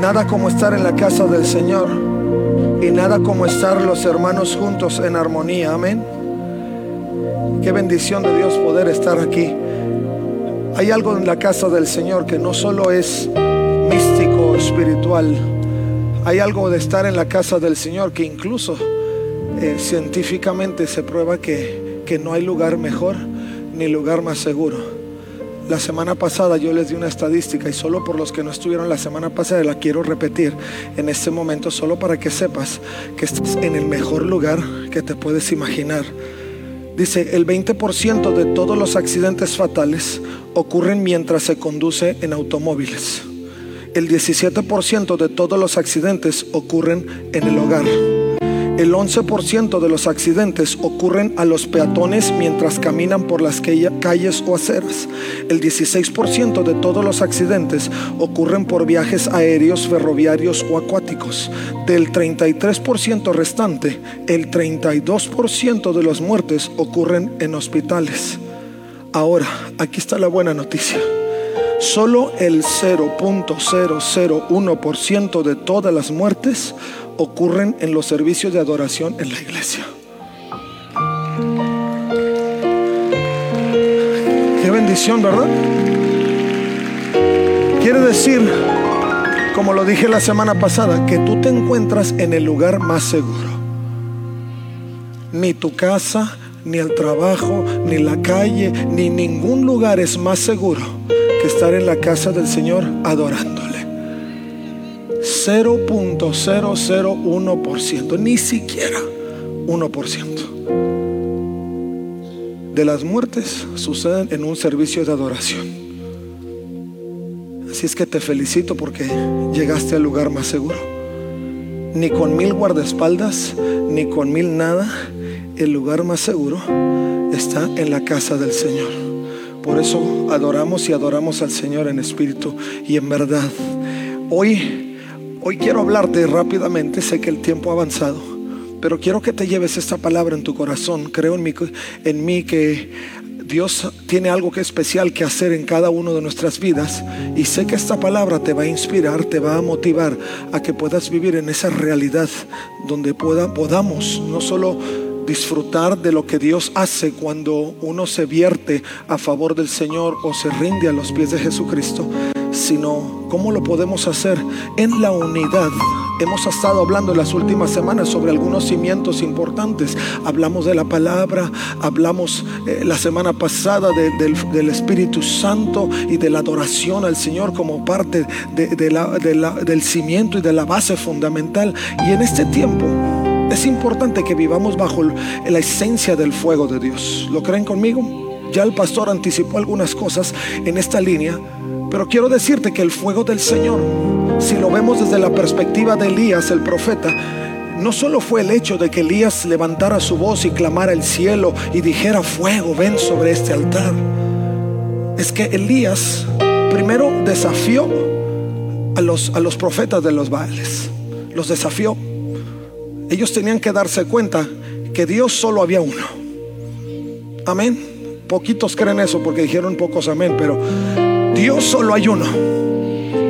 Nada como estar en la casa del Señor y nada como estar los hermanos juntos en armonía. Amén. Qué bendición de Dios poder estar aquí. Hay algo en la casa del Señor que no solo es místico, espiritual. Hay algo de estar en la casa del Señor que incluso eh, científicamente se prueba que, que no hay lugar mejor ni lugar más seguro la semana pasada yo les di una estadística y solo por los que no estuvieron la semana pasada la quiero repetir en este momento solo para que sepas que estás en el mejor lugar que te puedes imaginar. Dice, el 20% de todos los accidentes fatales ocurren mientras se conduce en automóviles. El 17% de todos los accidentes ocurren en el hogar. El 11% de los accidentes ocurren a los peatones mientras caminan por las calles o aceras. El 16% de todos los accidentes ocurren por viajes aéreos, ferroviarios o acuáticos. Del 33% restante, el 32% de las muertes ocurren en hospitales. Ahora, aquí está la buena noticia. Solo el 0.001% de todas las muertes ocurren en los servicios de adoración en la iglesia. Qué bendición, ¿verdad? Quiere decir, como lo dije la semana pasada, que tú te encuentras en el lugar más seguro. Ni tu casa, ni el trabajo, ni la calle, ni ningún lugar es más seguro que estar en la casa del Señor adorándole. 0.001%, ni siquiera 1% de las muertes suceden en un servicio de adoración. Así es que te felicito porque llegaste al lugar más seguro. Ni con mil guardaespaldas, ni con mil nada, el lugar más seguro está en la casa del Señor. Por eso adoramos y adoramos al Señor en espíritu y en verdad. Hoy Hoy quiero hablarte rápidamente, sé que el tiempo ha avanzado, pero quiero que te lleves esta palabra en tu corazón. Creo en mí, en mí que Dios tiene algo que especial que hacer en cada una de nuestras vidas y sé que esta palabra te va a inspirar, te va a motivar a que puedas vivir en esa realidad donde pueda, podamos no solo disfrutar de lo que Dios hace cuando uno se vierte a favor del Señor o se rinde a los pies de Jesucristo, sino cómo lo podemos hacer en la unidad. Hemos estado hablando en las últimas semanas sobre algunos cimientos importantes. Hablamos de la palabra, hablamos eh, la semana pasada del, Espíritu Santo y de la adoración al Señor como parte del cimiento y de la base fundamental. Y en este tiempo es importante que vivamos bajo la esencia del fuego de Dios. ¿Lo creen conmigo? Ya el pastor anticipó algunas cosas en esta línea, pero quiero decirte que el fuego del Señor, si lo vemos desde la perspectiva de Elías, el profeta, no solo fue el hecho de que Elías levantara su voz y clamara el cielo y dijera fuego, ven sobre este altar. Es que Elías primero desafió a los, a los profetas de los Baales. Los desafió ellos tenían que darse cuenta que Dios solo había uno. Amén. Poquitos creen eso porque dijeron pocos amén, pero Dios solo hay uno.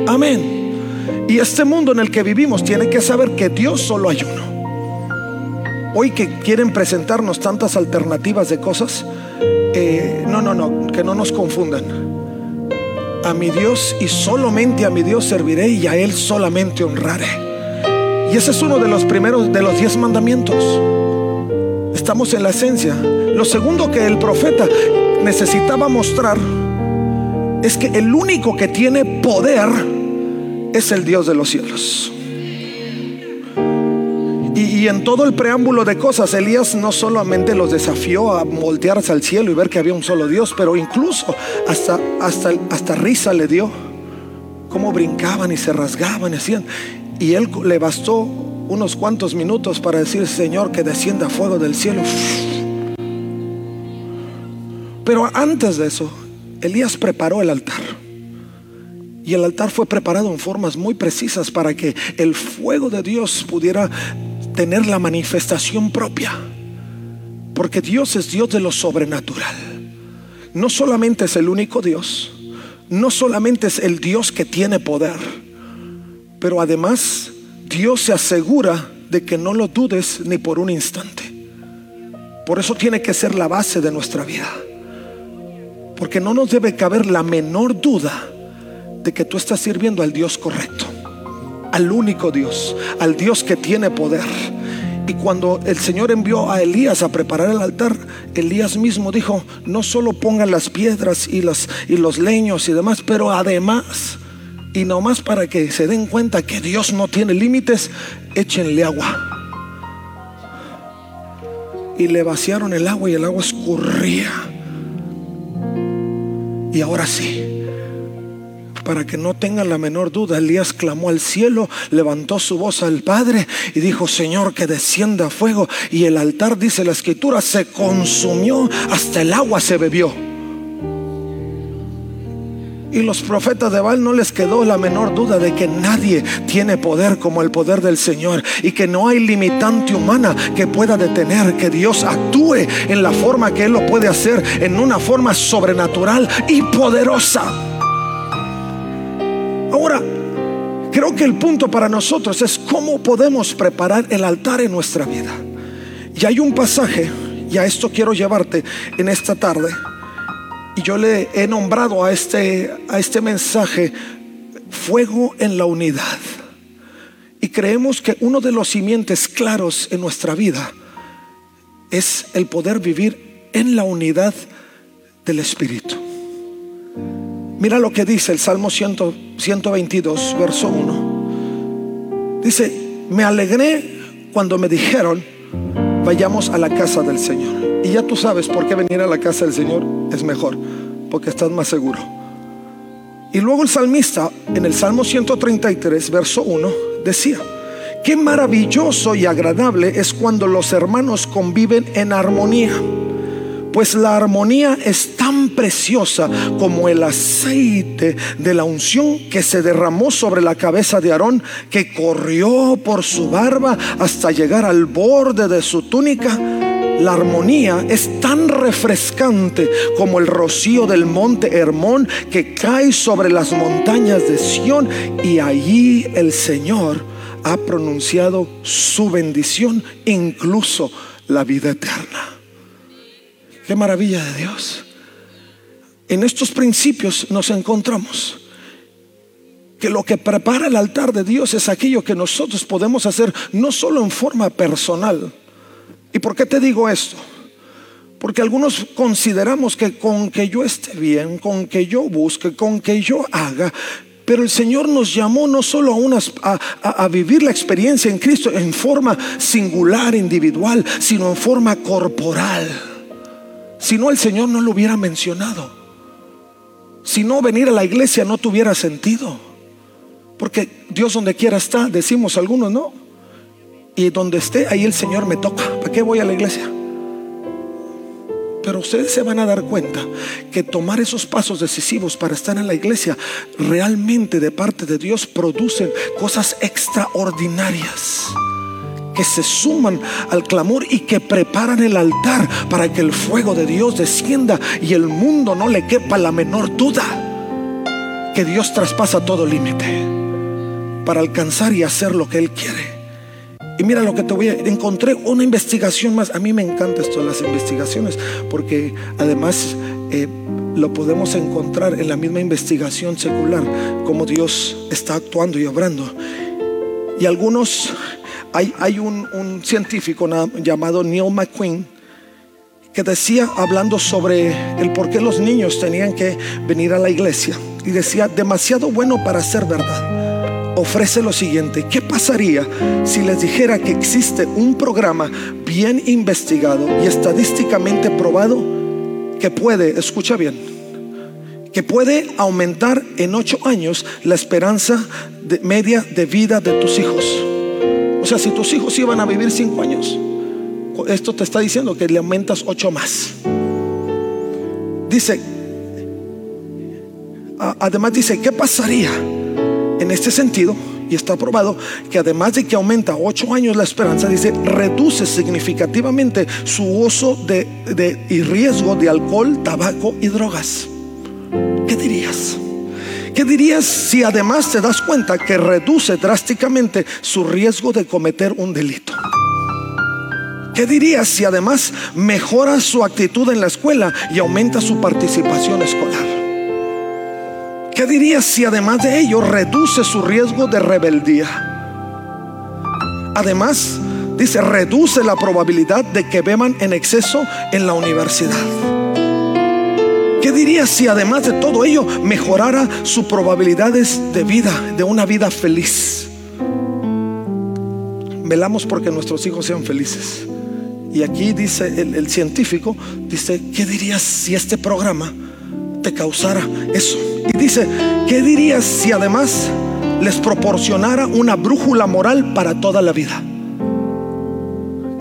Amén. Y este mundo en el que vivimos tiene que saber que Dios solo hay uno. Hoy que quieren presentarnos tantas alternativas de cosas, eh, no, no, no, que no nos confundan. A mi Dios y solamente a mi Dios serviré y a Él solamente honraré. Y ese es uno de los primeros de los diez mandamientos. Estamos en la esencia. Lo segundo que el profeta necesitaba mostrar es que el único que tiene poder es el Dios de los cielos. Y, en todo el preámbulo de cosas, Elías no solamente los desafió a voltearse al cielo y ver que había un solo Dios, pero incluso hasta, hasta, hasta risa le dio. Cómo brincaban y se rasgaban y hacían. Y él le bastó unos cuantos minutos para decir, Señor, que descienda fuego del cielo. Pero antes de eso, Elías preparó el altar. Y el altar fue preparado en formas muy precisas para que el fuego de Dios pudiera tener la manifestación propia. Porque Dios es Dios de lo sobrenatural. No solamente es el único Dios, no solamente es el Dios que tiene poder, pero además Dios se asegura de que no lo dudes ni por un instante. Por eso tiene que ser la base de nuestra vida. Porque no nos debe caber la menor duda de que tú estás sirviendo al Dios correcto, al único Dios, al Dios que tiene poder. Y cuando el Señor envió a Elías a preparar el altar, Elías mismo dijo, no solo pongan las piedras y, y los leños y demás, pero además, y nomás para que se den cuenta que Dios no tiene límites, échenle agua. Y le vaciaron el agua y el agua escurría. Y ahora sí, para que no tengan la menor duda, Elías clamó al cielo, levantó su voz al Padre y dijo, Señor, que descienda fuego. Y el altar, dice la escritura, se consumió, hasta el agua se bebió. Y los profetas de Baal no les quedó la menor duda de que nadie tiene poder como el poder del Señor y que no hay limitante humana que pueda detener que Dios actúe en la forma que Él lo puede hacer, en una forma sobrenatural y poderosa. Ahora, creo que el punto para nosotros es cómo podemos preparar el altar en nuestra vida. Y hay un pasaje, y a esto quiero llevarte en esta tarde y yo le he nombrado a este, a este mensaje fuego en la unidad. Y creemos que uno de los simientes claros en nuestra vida es el poder vivir en la unidad del Espíritu. Mira lo que dice el Salmo 122, verso 1. Dice, me alegré cuando me dijeron, vayamos a la casa del Señor. Y ya tú sabes por qué venir a la casa del Señor es mejor, porque estás más seguro. Y luego el salmista en el Salmo 133, verso 1, decía, qué maravilloso y agradable es cuando los hermanos conviven en armonía. Pues la armonía es preciosa como el aceite de la unción que se derramó sobre la cabeza de Aarón, que corrió por su barba hasta llegar al borde de su túnica la armonía es tan refrescante como el rocío del monte Hermón que cae sobre las montañas de Sión y allí el Señor ha pronunciado su bendición, incluso la vida eterna. Qué maravilla de Dios. En estos principios nos encontramos que lo que prepara el altar de Dios es aquello que nosotros podemos hacer no solo en forma personal, ¿Y por qué te digo esto? Porque algunos consideramos que con que yo esté bien, con que yo busque, con que yo haga, pero el Señor nos llamó no solo a, a, vivir la experiencia en Cristo en forma singular, individual, sino en forma corporal. Si no, el Señor no lo hubiera mencionado. Si no, venir a la iglesia no tuviera sentido. Porque Dios donde quiera está, decimos algunos, ¿no? Y donde esté, ahí el Señor me toca. ¿Para qué voy a la iglesia? Pero ustedes se van a dar cuenta que tomar esos pasos decisivos para estar en la iglesia realmente de parte de Dios producen cosas extraordinarias que se suman al clamor y que preparan el altar para que el fuego de Dios descienda y el mundo no le quepa la menor duda que Dios traspasa todo límite para alcanzar y hacer lo que Él quiere. Y mira lo que te voy a... Encontré una investigación más. A mí me encanta esto de las investigaciones porque además eh, lo podemos encontrar en la misma investigación secular, como Dios está actuando y obrando. Y algunos, hay, un, un científico llamado Neil McQueen que decía, hablando sobre el por qué los niños tenían que venir a la iglesia, y decía, demasiado bueno para ser verdad ofrece lo siguiente. ¿Qué pasaría si les dijera que existe un programa bien investigado y estadísticamente probado que puede, escucha bien, que puede aumentar en ocho años la esperanza de media de vida de tus hijos. Sea, si tus hijos iban a vivir cinco años, esto te está diciendo que le aumentas ocho más. Dice, además dice, ¿qué pasaría en este sentido? Y está probado que además de que aumenta ocho años la esperanza, dice, reduce significativamente su uso de, de, y riesgo de alcohol, tabaco y drogas. ¿Qué dirías? ¿Qué dirías si además te das cuenta que reduce drásticamente su riesgo de cometer un delito? ¿Qué dirías si además mejora su actitud en la escuela y aumenta su participación escolar? ¿Qué dirías si además de ello reduce su riesgo de rebeldía? Además, dice, reduce la probabilidad de que beban en exceso en la universidad. ¿Qué dirías si además de todo ello mejorara sus probabilidades de vida, de una vida feliz? Velamos porque nuestros hijos sean felices. Y aquí dice el, el, científico, dice, ¿qué dirías si este programa te causara eso? Y dice, ¿qué dirías si además les proporcionara una brújula moral para toda la vida?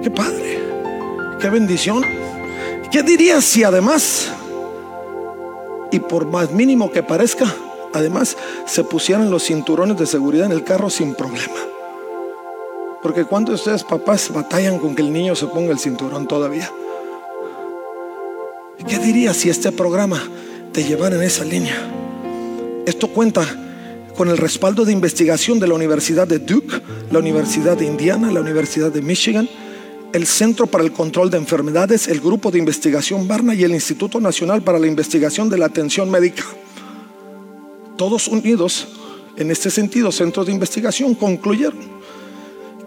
Qué padre, qué bendición. ¿Qué dirías si además y por más mínimo que parezca, además se pusieran los cinturones de seguridad en el carro sin problema. Porque cuando ustedes papás batallan con que el niño se ponga el cinturón todavía. ¿Qué dirías si este programa te llevara en esa línea? Esto cuenta con el respaldo de investigación de la Universidad de Duke, la Universidad de Indiana, la Universidad de Michigan, el Centro para el Control de Enfermedades, el Grupo de Investigación Barna y el Instituto Nacional para la Investigación de la Atención Médica. Todos unidos en este sentido, centros de investigación concluyeron.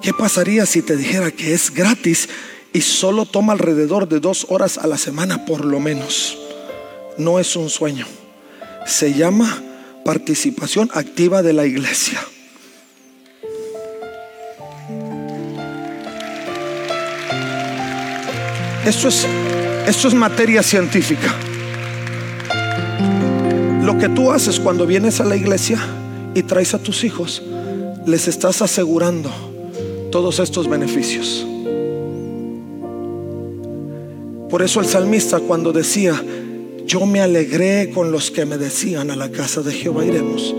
¿Qué pasaría si te dijera que es gratis y solo toma alrededor de dos horas a la semana por lo menos? No es un sueño. Se llama participación activa de la iglesia. Esto es, esto es materia científica. Lo que tú haces cuando vienes a la iglesia y traes a tus hijos, les estás asegurando todos estos beneficios. Por eso el salmista cuando decía, yo me alegré con los que me decían a la casa de Jehová iremos,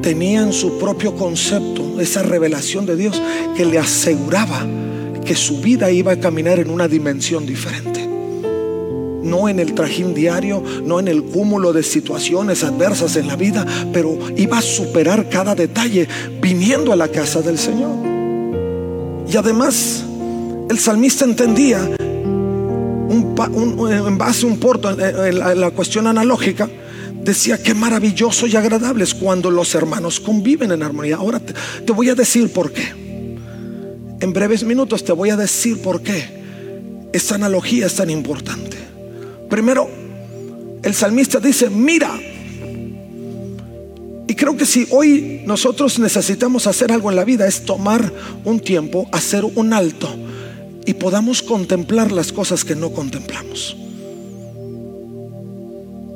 tenían su propio concepto, esa revelación de Dios que le aseguraba que su vida iba a caminar en una dimensión diferente. No en el trajín diario, no en el cúmulo de situaciones adversas en la vida, pero iba a superar cada detalle viniendo a la casa del Señor. Y además, el salmista entendía, en base a un porto, en la, la cuestión analógica, decía que maravilloso y agradable es cuando los hermanos conviven en armonía. Ahora te, te voy a decir por qué. En breves minutos te voy a decir por qué esta analogía es tan importante. Primero, el salmista dice, mira. Y creo que si hoy nosotros necesitamos hacer algo en la vida es tomar un tiempo, hacer un alto y podamos contemplar las cosas que no contemplamos.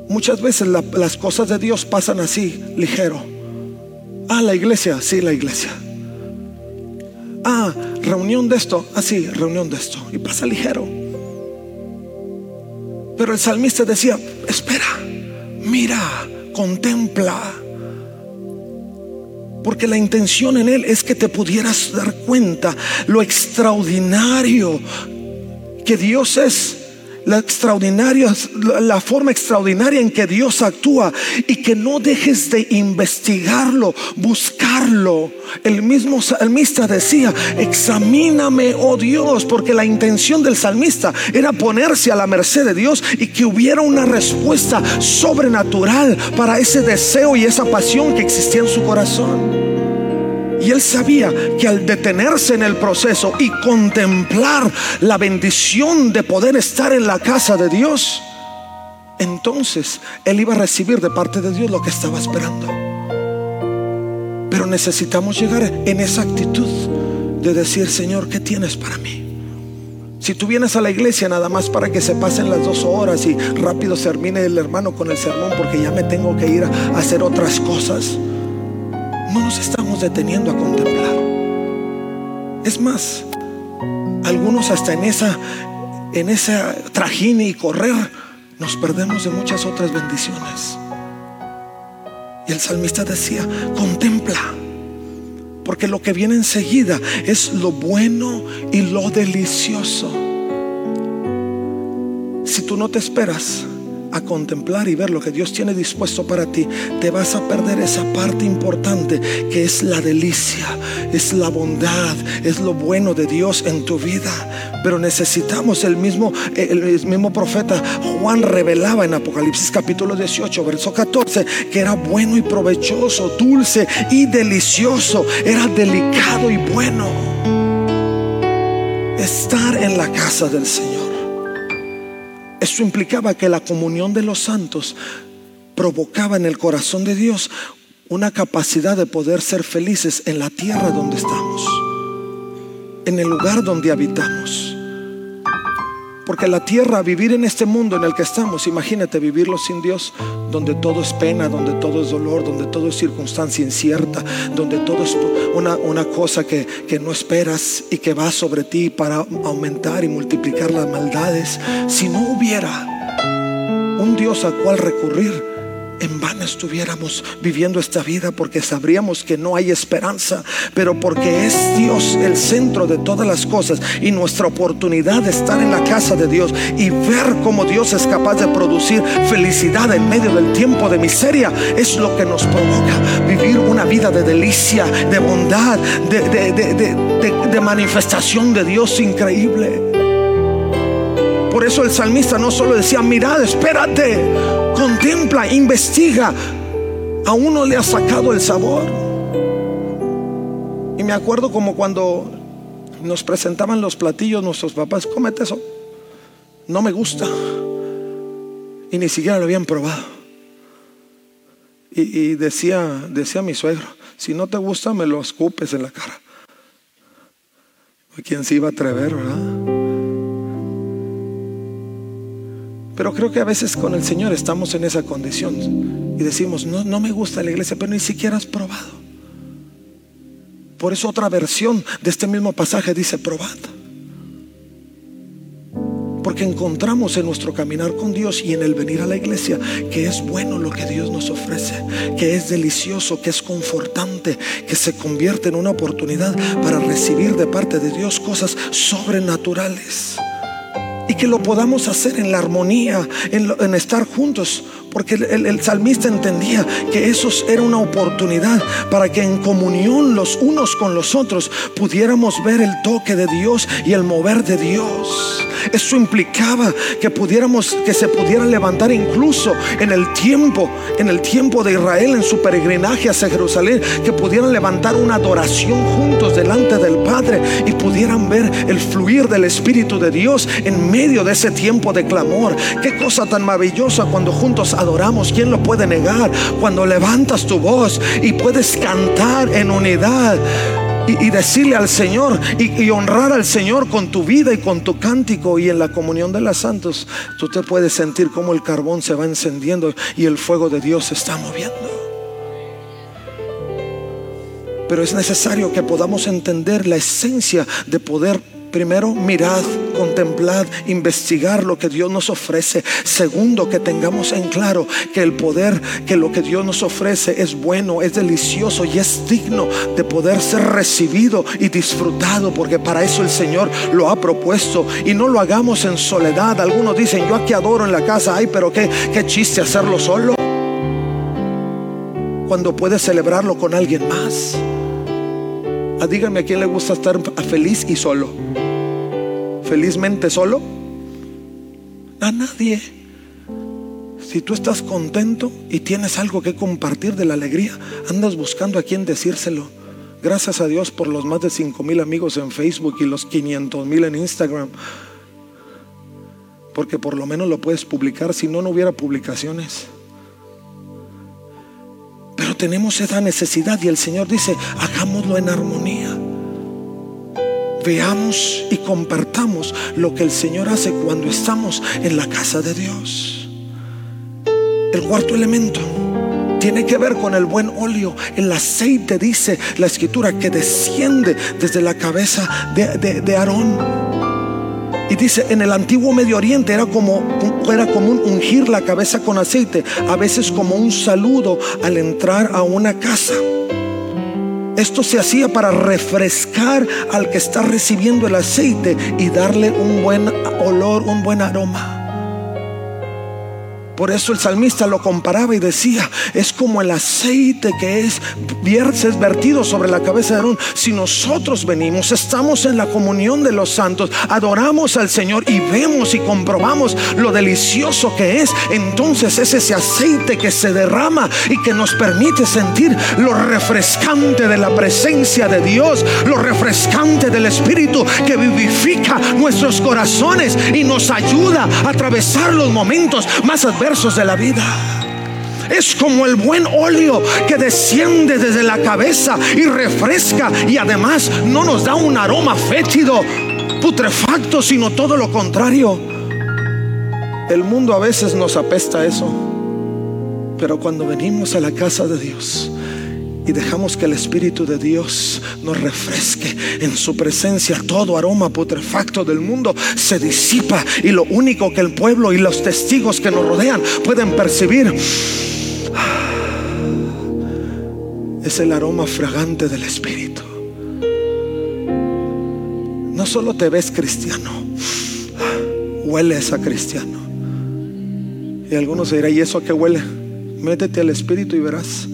Muchas veces la, las cosas de Dios pasan así, ligero. Ah, la iglesia, sí, la iglesia. Ah, reunión de esto, así, reunión de esto. Y pasa ligero. Pero el salmista decía, espera, mira, contempla. Porque la intención en él es que te pudieras dar cuenta lo extraordinario que Dios es la extraordinaria, la forma extraordinaria en que Dios actúa y que no dejes de investigarlo, buscarlo. El mismo salmista decía, examíname, oh Dios, porque la intención del salmista era ponerse a la merced de Dios y que hubiera una respuesta sobrenatural para ese deseo y esa pasión que existía en su corazón. Y él sabía que al detenerse en el proceso y contemplar la bendición de poder estar en la casa de Dios, entonces él iba a recibir de parte de Dios lo que estaba esperando. Pero necesitamos llegar en esa actitud de decir, Señor, ¿qué tienes para mí? Si tú vienes a la iglesia nada más para que se pasen las dos horas y rápido termine el hermano con el sermón porque ya me tengo que ir a hacer otras cosas no nos estamos deteniendo a contemplar. Es más, algunos hasta en esa en esa trajín y correr nos perdemos de muchas otras bendiciones. Y el salmista decía, contempla, porque lo que viene enseguida es lo bueno y lo delicioso. Si tú no te esperas, a contemplar y ver lo que Dios tiene dispuesto para ti, te vas a perder esa parte importante que es la delicia, es la bondad, es lo bueno de Dios en tu vida. Pero necesitamos el mismo, el mismo profeta Juan revelaba en Apocalipsis capítulo 18, verso 14, que era bueno y provechoso, dulce y delicioso, era delicado y bueno estar en la casa del Señor. Eso implicaba que la comunión de los santos provocaba en el corazón de Dios una capacidad de poder ser felices en la tierra donde estamos, en el lugar donde habitamos. Porque la tierra, vivir en este mundo en el que estamos, imagínate vivirlo sin Dios, donde todo es pena, donde todo es dolor, donde todo es circunstancia incierta, donde todo es una, una cosa que, que no esperas y que va sobre ti para aumentar y multiplicar las maldades. Si no hubiera un Dios al cual recurrir, en vano estuviéramos viviendo esta vida porque sabríamos que no hay esperanza, pero porque es Dios el centro de todas las cosas y nuestra oportunidad de estar en la casa de Dios y ver cómo Dios es capaz de producir felicidad en medio del tiempo de miseria es lo que nos provoca vivir una vida de delicia, de bondad, de, de manifestación de Dios increíble. Por eso el salmista no solo decía, mirad, espérate, contempla, investiga. A uno le ha sacado el sabor. Y me acuerdo como cuando nos presentaban los platillos nuestros papás, cómete eso. No me gusta. Y ni siquiera lo habían probado. Y, decía, decía mi suegro, si no te gusta me lo escupes en la cara. ¿Quién se iba a atrever, verdad? Pero creo que a veces con el Señor estamos en esa condición y decimos, no, no me gusta la iglesia, pero ni siquiera has probado. Por eso otra versión de este mismo pasaje dice, probad. Porque encontramos en nuestro caminar con Dios y en el venir a la iglesia que es bueno lo que Dios nos ofrece, que es delicioso, que es confortante, que se convierte en una oportunidad para recibir de parte de Dios cosas sobrenaturales que lo podamos hacer en la armonía, en, estar juntos, porque el, salmista entendía que eso era una oportunidad para que en comunión los unos con los otros pudiéramos ver el toque de Dios y el mover de Dios. Eso implicaba que pudiéramos, que se pudiera levantar incluso en el tiempo, en el tiempo de Israel, en su peregrinaje hacia Jerusalén, que pudieran levantar una adoración juntos delante del Padre y pudieran ver el fluir del Espíritu de Dios en medio de ese tiempo de clamor. Qué cosa tan maravillosa cuando juntos adoramos. ¿Quién lo puede negar? Cuando levantas tu voz y puedes cantar en unidad y, decirle al Señor y, honrar al Señor con tu vida y con tu cántico y en la comunión de los santos, tú te puedes sentir como el carbón se va encendiendo y el fuego de Dios se está moviendo. Pero es necesario que podamos entender la esencia de poder Primero, mirad, contemplad, investigar lo que Dios nos ofrece. Segundo, que tengamos en claro que el poder, que lo que Dios nos ofrece es bueno, es delicioso y es digno de poder ser recibido y disfrutado, porque para eso el Señor lo ha propuesto. Y no lo hagamos en soledad. Algunos dicen, yo aquí adoro en la casa, ay, pero qué, qué chiste hacerlo solo. Cuando puedes celebrarlo con alguien más. Ah, díganme a quién le gusta estar feliz y solo. ¿Felizmente solo? A nadie. Si tú estás contento y tienes algo que compartir de la alegría, andas buscando a quién decírselo. Gracias a Dios por los más de 5 mil amigos en Facebook y los 500 mil en Instagram. Porque por lo menos lo puedes publicar, si no, no hubiera publicaciones tenemos esa necesidad y el Señor dice, hagámoslo en armonía. Veamos y compartamos lo que el Señor hace cuando estamos en la casa de Dios. El cuarto elemento tiene que ver con el buen óleo. El aceite, dice la escritura, que desciende desde la cabeza de, de, Aarón. Y dice, en el antiguo Medio Oriente era como era común ungir la cabeza con aceite, a veces como un saludo al entrar a una casa. Esto se hacía para refrescar al que está recibiendo el aceite y darle un buen olor, un buen aroma. Por eso el salmista lo comparaba y decía, es como el aceite que es, vertido sobre la cabeza de Aarón. Si nosotros venimos, estamos en la comunión de los santos, adoramos al Señor y vemos y comprobamos lo delicioso que es, entonces es ese aceite que se derrama y que nos permite sentir lo refrescante de la presencia de Dios, lo refrescante del Espíritu que vivifica nuestros corazones y nos ayuda a atravesar los momentos más adversos de la vida. Es como el buen óleo que desciende desde la cabeza y refresca y además no nos da un aroma fétido, putrefacto, sino todo lo contrario. El mundo a veces nos apesta eso, pero cuando venimos a la casa de Dios, y dejamos que el Espíritu de Dios nos refresque en su presencia, todo aroma putrefacto del mundo se disipa y lo único que el pueblo y los testigos que nos rodean pueden percibir es el aroma fragante del Espíritu. No solo te ves cristiano, hueles a cristiano. Y algunos dirán, ¿y eso a qué huele? Métete al Espíritu y verás.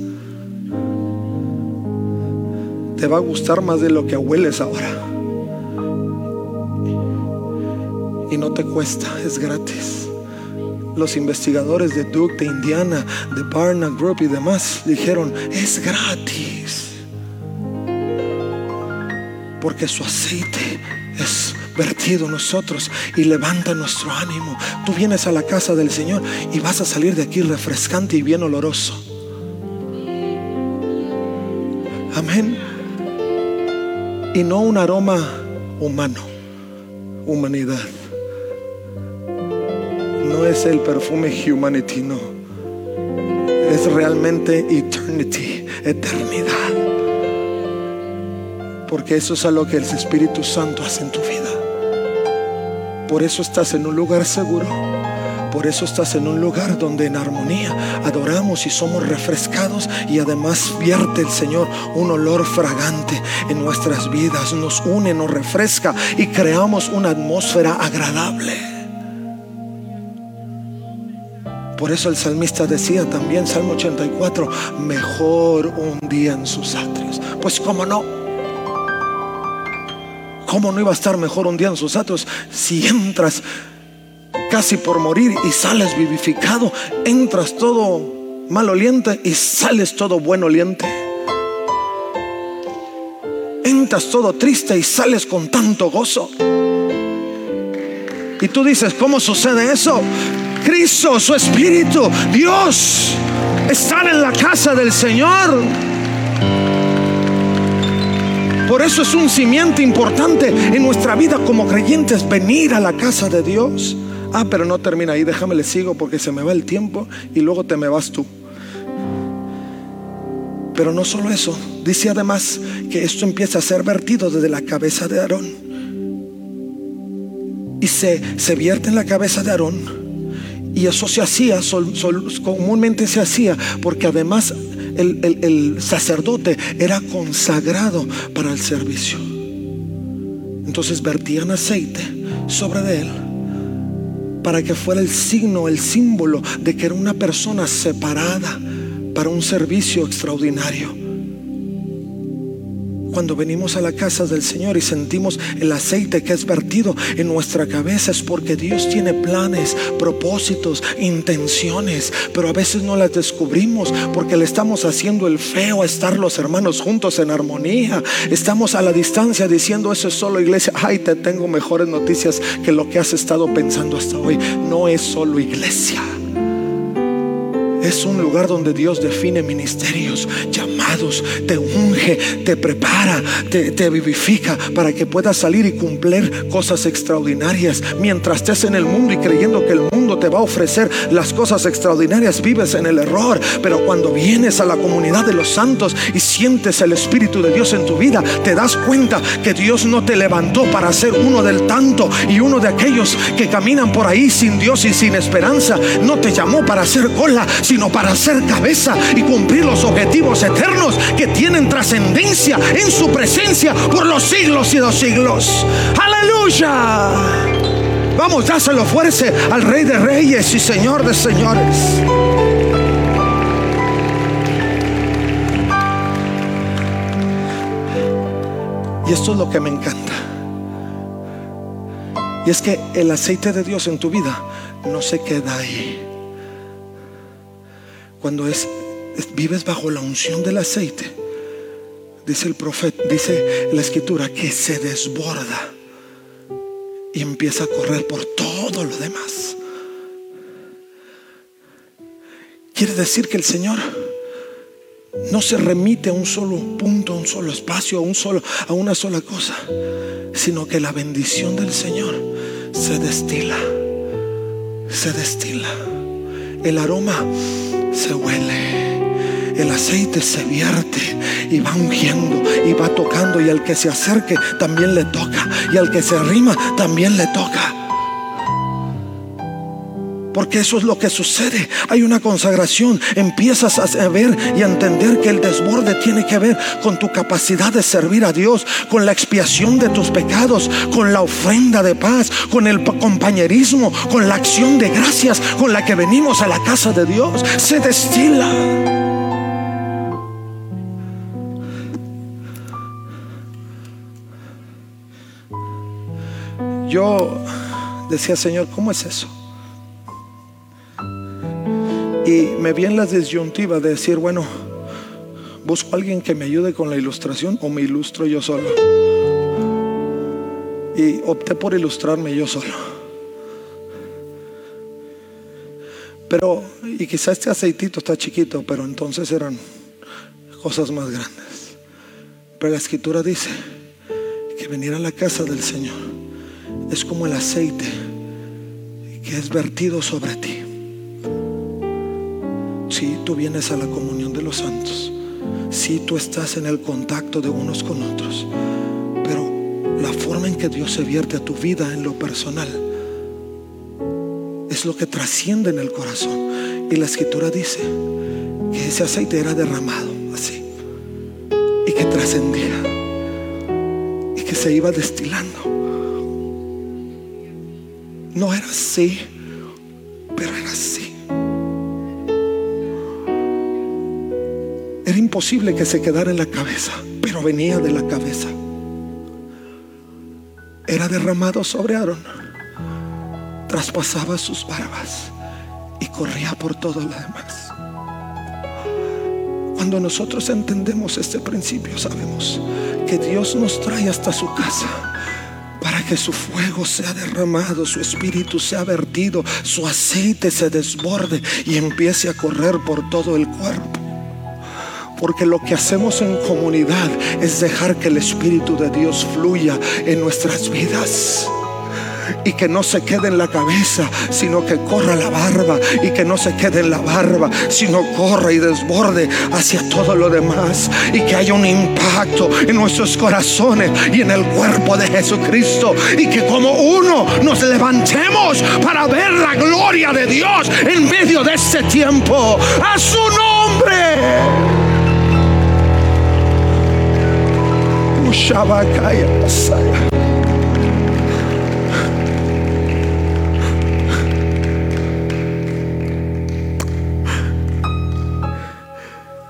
Te va a gustar más de lo que hueles ahora. Y no te cuesta, es gratis. Los investigadores de Duke, de Indiana, de Barna Group y demás dijeron, es gratis. Porque su aceite es vertido en nosotros y levanta nuestro ánimo. Tú vienes a la casa del Señor y vas a salir de aquí refrescante y bien oloroso. Amén y no un aroma humano, humanidad. No es el perfume humanity, no. Es realmente eternity, eternidad. Porque eso es a lo que el Espíritu Santo hace en tu vida. Por eso estás en un lugar seguro por eso estás en un lugar donde en armonía adoramos y somos refrescados y además vierte el Señor un olor fragante en nuestras vidas, nos une, nos refresca y creamos una atmósfera agradable. Por eso el salmista decía también, Salmo 84, mejor un día en sus atrios. Pues cómo no, ¿cómo no iba a estar mejor un día en sus atrios si entras casi por morir y sales vivificado. Entras todo maloliente y sales todo buen oliente. Entras todo triste y sales con tanto gozo. Y tú dices, ¿cómo sucede eso? Cristo, su Espíritu, Dios, están en la casa del Señor. Por eso es un cimiento importante en nuestra vida como creyentes, venir a la casa de Dios. Ah, pero no termina ahí, déjame le sigo porque se me va el tiempo y luego te me vas tú. Pero no solo eso, dice además que esto empieza a ser vertido desde la cabeza de Aarón. Y se, se vierte en la cabeza de Aarón. Y eso se hacía, comúnmente se hacía, porque además el, el sacerdote era consagrado para el servicio. Entonces vertían aceite sobre de él para que fuera el signo, el símbolo de que era una persona separada para un servicio extraordinario cuando venimos a la casa del Señor y sentimos el aceite que es vertido en nuestra cabeza es porque Dios tiene planes, propósitos, intenciones, pero a veces no las descubrimos porque le estamos haciendo el feo a estar los hermanos juntos en armonía. Estamos a la distancia diciendo eso es solo iglesia. Ay, te tengo mejores noticias que lo que has estado pensando hasta hoy. No es solo iglesia Es un lugar donde Dios define ministerios, llamados, te unge, te prepara, te, te, vivifica para que puedas salir y cumplir cosas extraordinarias. Mientras estés en el mundo y creyendo que el mundo te va a ofrecer las cosas extraordinarias, vives en el error. Pero cuando vienes a la comunidad de los santos y sientes el Espíritu de Dios en tu vida, te das cuenta que Dios no te levantó para ser uno del tanto y uno de aquellos que caminan por ahí sin Dios y sin esperanza. No te llamó para ser cola, para ser cabeza y cumplir los objetivos eternos que tienen trascendencia en su presencia por los siglos y los siglos. Aleluya. Vamos, dáselo fuerza al Rey de Reyes y Señor de Señores. Y esto es lo que me encanta. Y es que el aceite de Dios en tu vida no se queda ahí. Cuando es, vives bajo la unción del aceite, dice el profeta, dice la escritura que se desborda y empieza a correr por todo lo demás. Quiere decir que el Señor no se remite a un solo punto, a un solo espacio, a, un solo, a una sola cosa, sino que la bendición del Señor se destila, se destila. El aroma se huele, el aceite se vierte y va ungiendo y va tocando y al que se acerque también le toca y al que se arrima también le toca. Porque eso es lo que sucede. Hay una consagración. Empiezas a ver y a entender que el desborde tiene que ver con tu capacidad de servir a Dios, con la expiación de tus pecados, con la ofrenda de paz, con el compañerismo, con la acción de gracias con la que venimos a la casa de Dios. Se destila. Yo decía, Señor, ¿cómo es eso? Y me vi en la disyuntiva de decir, bueno, busco a alguien que me ayude con la ilustración o me ilustro yo solo. Y opté por ilustrarme yo solo. Pero, y quizá este aceitito está chiquito, pero entonces eran cosas más grandes. Pero la escritura dice que venir a la casa del Señor es como el aceite que es vertido sobre ti si tú vienes a la comunión de los santos, si tú estás en el contacto de unos con otros, pero la forma en que Dios se vierte a tu vida en lo personal es lo que trasciende en el corazón. Y la escritura dice que ese aceite era derramado así y que trascendía y que se iba destilando. No era así, pero era así. Imposible que se quedara en la cabeza, pero venía de la cabeza. Era derramado sobre Aarón, traspasaba sus barbas y corría por todo lo demás. Cuando nosotros entendemos este principio, sabemos que Dios nos trae hasta su casa para que su fuego sea derramado, su espíritu sea vertido, su aceite se desborde y empiece a correr por todo el cuerpo. Porque lo que hacemos en comunidad es dejar que el Espíritu de Dios fluya en nuestras vidas y que no se quede en la cabeza, sino que corra la barba y que no se quede en la barba, sino corra y desborde hacia todo lo demás y que haya un impacto en nuestros corazones y en el cuerpo de Jesucristo y que como uno nos levantemos para ver la gloria de Dios en medio de este tiempo. A su nombre.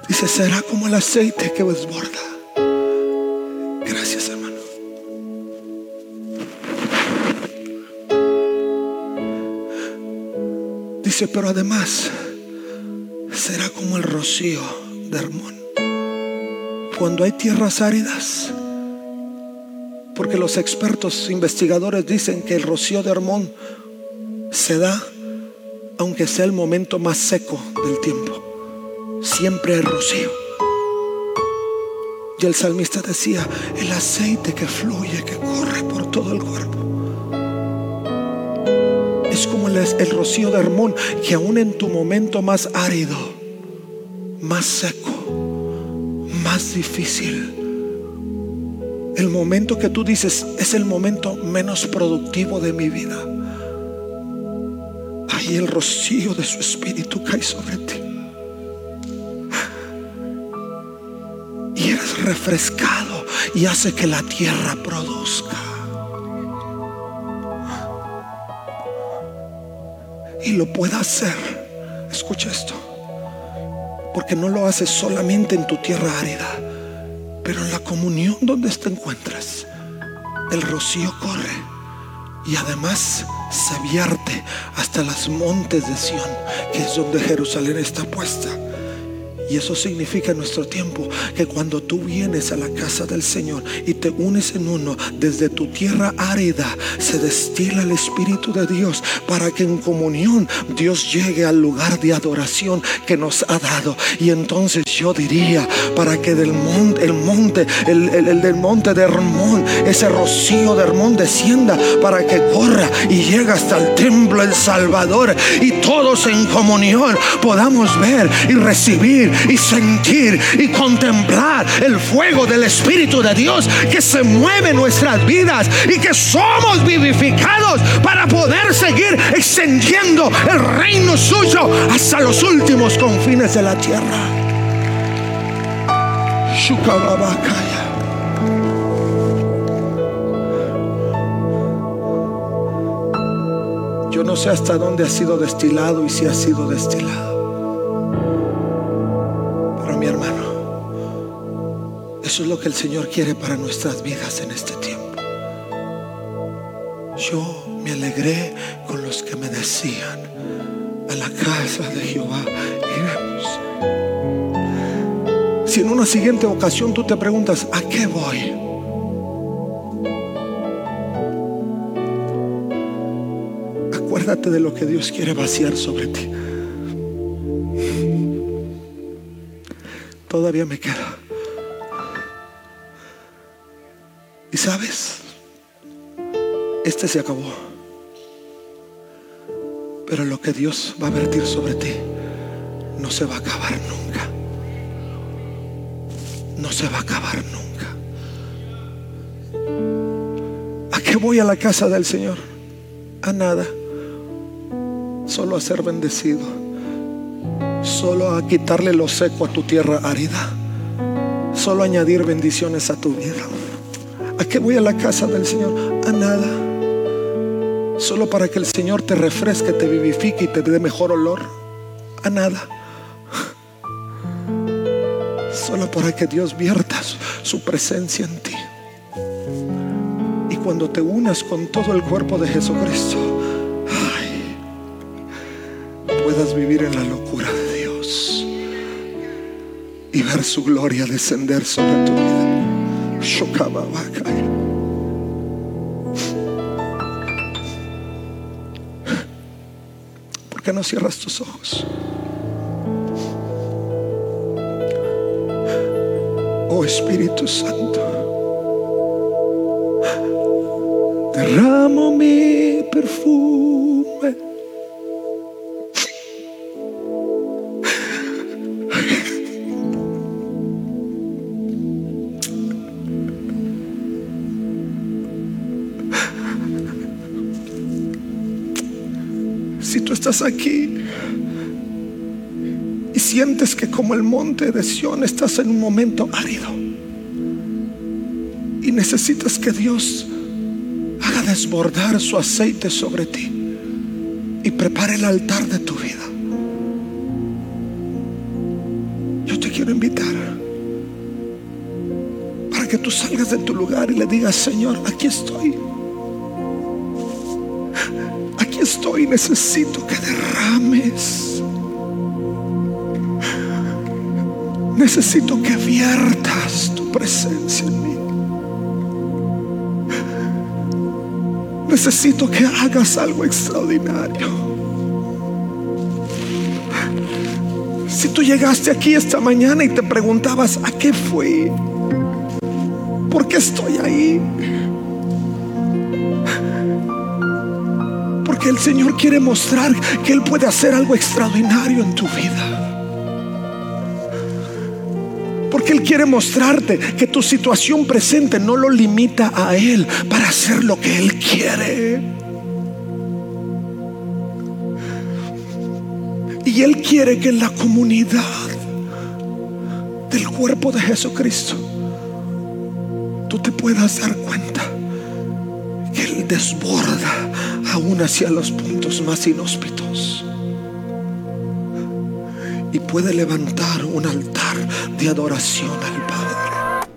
Dice, será como el aceite que desborda. Gracias, hermano. Dice, pero además será como el rocío de Hermón. Cuando hay tierras áridas, porque los expertos investigadores dicen que el rocío de Hermón se da aunque sea el momento más seco del tiempo, siempre hay rocío. Y el salmista decía, el aceite que fluye, que corre por todo el cuerpo. Es como el, el rocío de Hermón, que aún en tu momento más árido, más seco, más difícil, el momento que tú dices es el momento menos productivo de mi vida. Ahí el rocío de su espíritu cae sobre ti. Y eres refrescado y hace que la tierra produzca. Y lo pueda hacer. Escucha esto. Porque no lo haces solamente en tu tierra árida pero en la comunión donde te encuentras, el rocío corre y además se vierte hasta las montes de Sión, que es donde Jerusalén está puesta. Y eso significa en nuestro tiempo que cuando tú vienes a la casa del Señor y te unes en uno, desde tu tierra árida se destila el Espíritu de Dios para que en comunión Dios llegue al lugar de adoración que nos ha dado. Y entonces yo diría, para que del monte, el monte, el, del monte de Hermón, ese rocío de Hermón descienda para que corra y llegue hasta el templo el Salvador y todos en comunión podamos ver y recibir y sentir y contemplar el fuego del Espíritu de Dios que se mueve en nuestras vidas y que somos vivificados para poder seguir extendiendo el reino suyo hasta los últimos confines de la tierra. Yo no sé hasta dónde ha sido destilado y si ha sido destilado. Eso es lo que el Señor quiere para nuestras vidas en este tiempo. Yo me alegré con los que me decían, a la casa de Jehová iremos. Si en una siguiente ocasión tú te preguntas, ¿a qué voy? Acuérdate de lo que Dios quiere vaciar sobre ti. Todavía me queda. Sabes, este se acabó. Pero lo que Dios va a vertir sobre ti no se va a acabar nunca. No se va a acabar nunca. ¿A qué voy a la casa del Señor? A nada. Solo a ser bendecido. Solo a quitarle lo seco a tu tierra árida. Solo a añadir bendiciones a tu vida. ¿A qué voy a la casa del Señor? A nada. Solo para que el Señor te refresque, te vivifique y te dé mejor olor. A nada. Solo para que Dios vierta su presencia en ti. Y cuando te unas con todo el cuerpo de Jesucristo, puedas vivir en la locura de Dios y ver su gloria descender sobre tu vida. ¿Por qué no cierras tus ojos? Oh Espíritu Santo, estás aquí y sientes que como el monte de Sión estás en un momento árido y necesitas que Dios haga desbordar su aceite sobre ti y prepare el altar de tu vida. Yo te quiero invitar para que tú salgas de tu lugar y le digas, Señor, aquí estoy. Estoy, necesito que derrames. Necesito que viertas tu presencia en mí. Necesito que hagas algo extraordinario. Si tú llegaste aquí esta mañana y te preguntabas, ¿a qué fui? ¿Por qué estoy ahí? Porque el Señor quiere mostrar que Él puede hacer algo extraordinario en tu vida. Porque Él quiere mostrarte que tu situación presente no lo limita a Él para hacer lo que Él quiere. Y Él quiere que en la comunidad del cuerpo de Jesucristo tú te puedas dar cuenta que Él desborda aún hacia los puntos más inhóspitos. Y puede levantar un altar de adoración al Padre.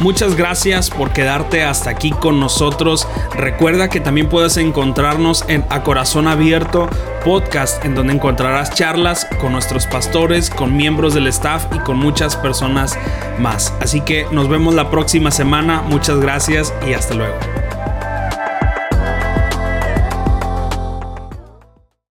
Muchas gracias por quedarte hasta aquí con nosotros. Recuerda que también puedes encontrarnos en A Corazón Abierto podcast, en donde encontrarás charlas con nuestros pastores, con miembros del staff y con muchas personas más. Así que nos vemos la próxima semana. Muchas gracias y hasta luego.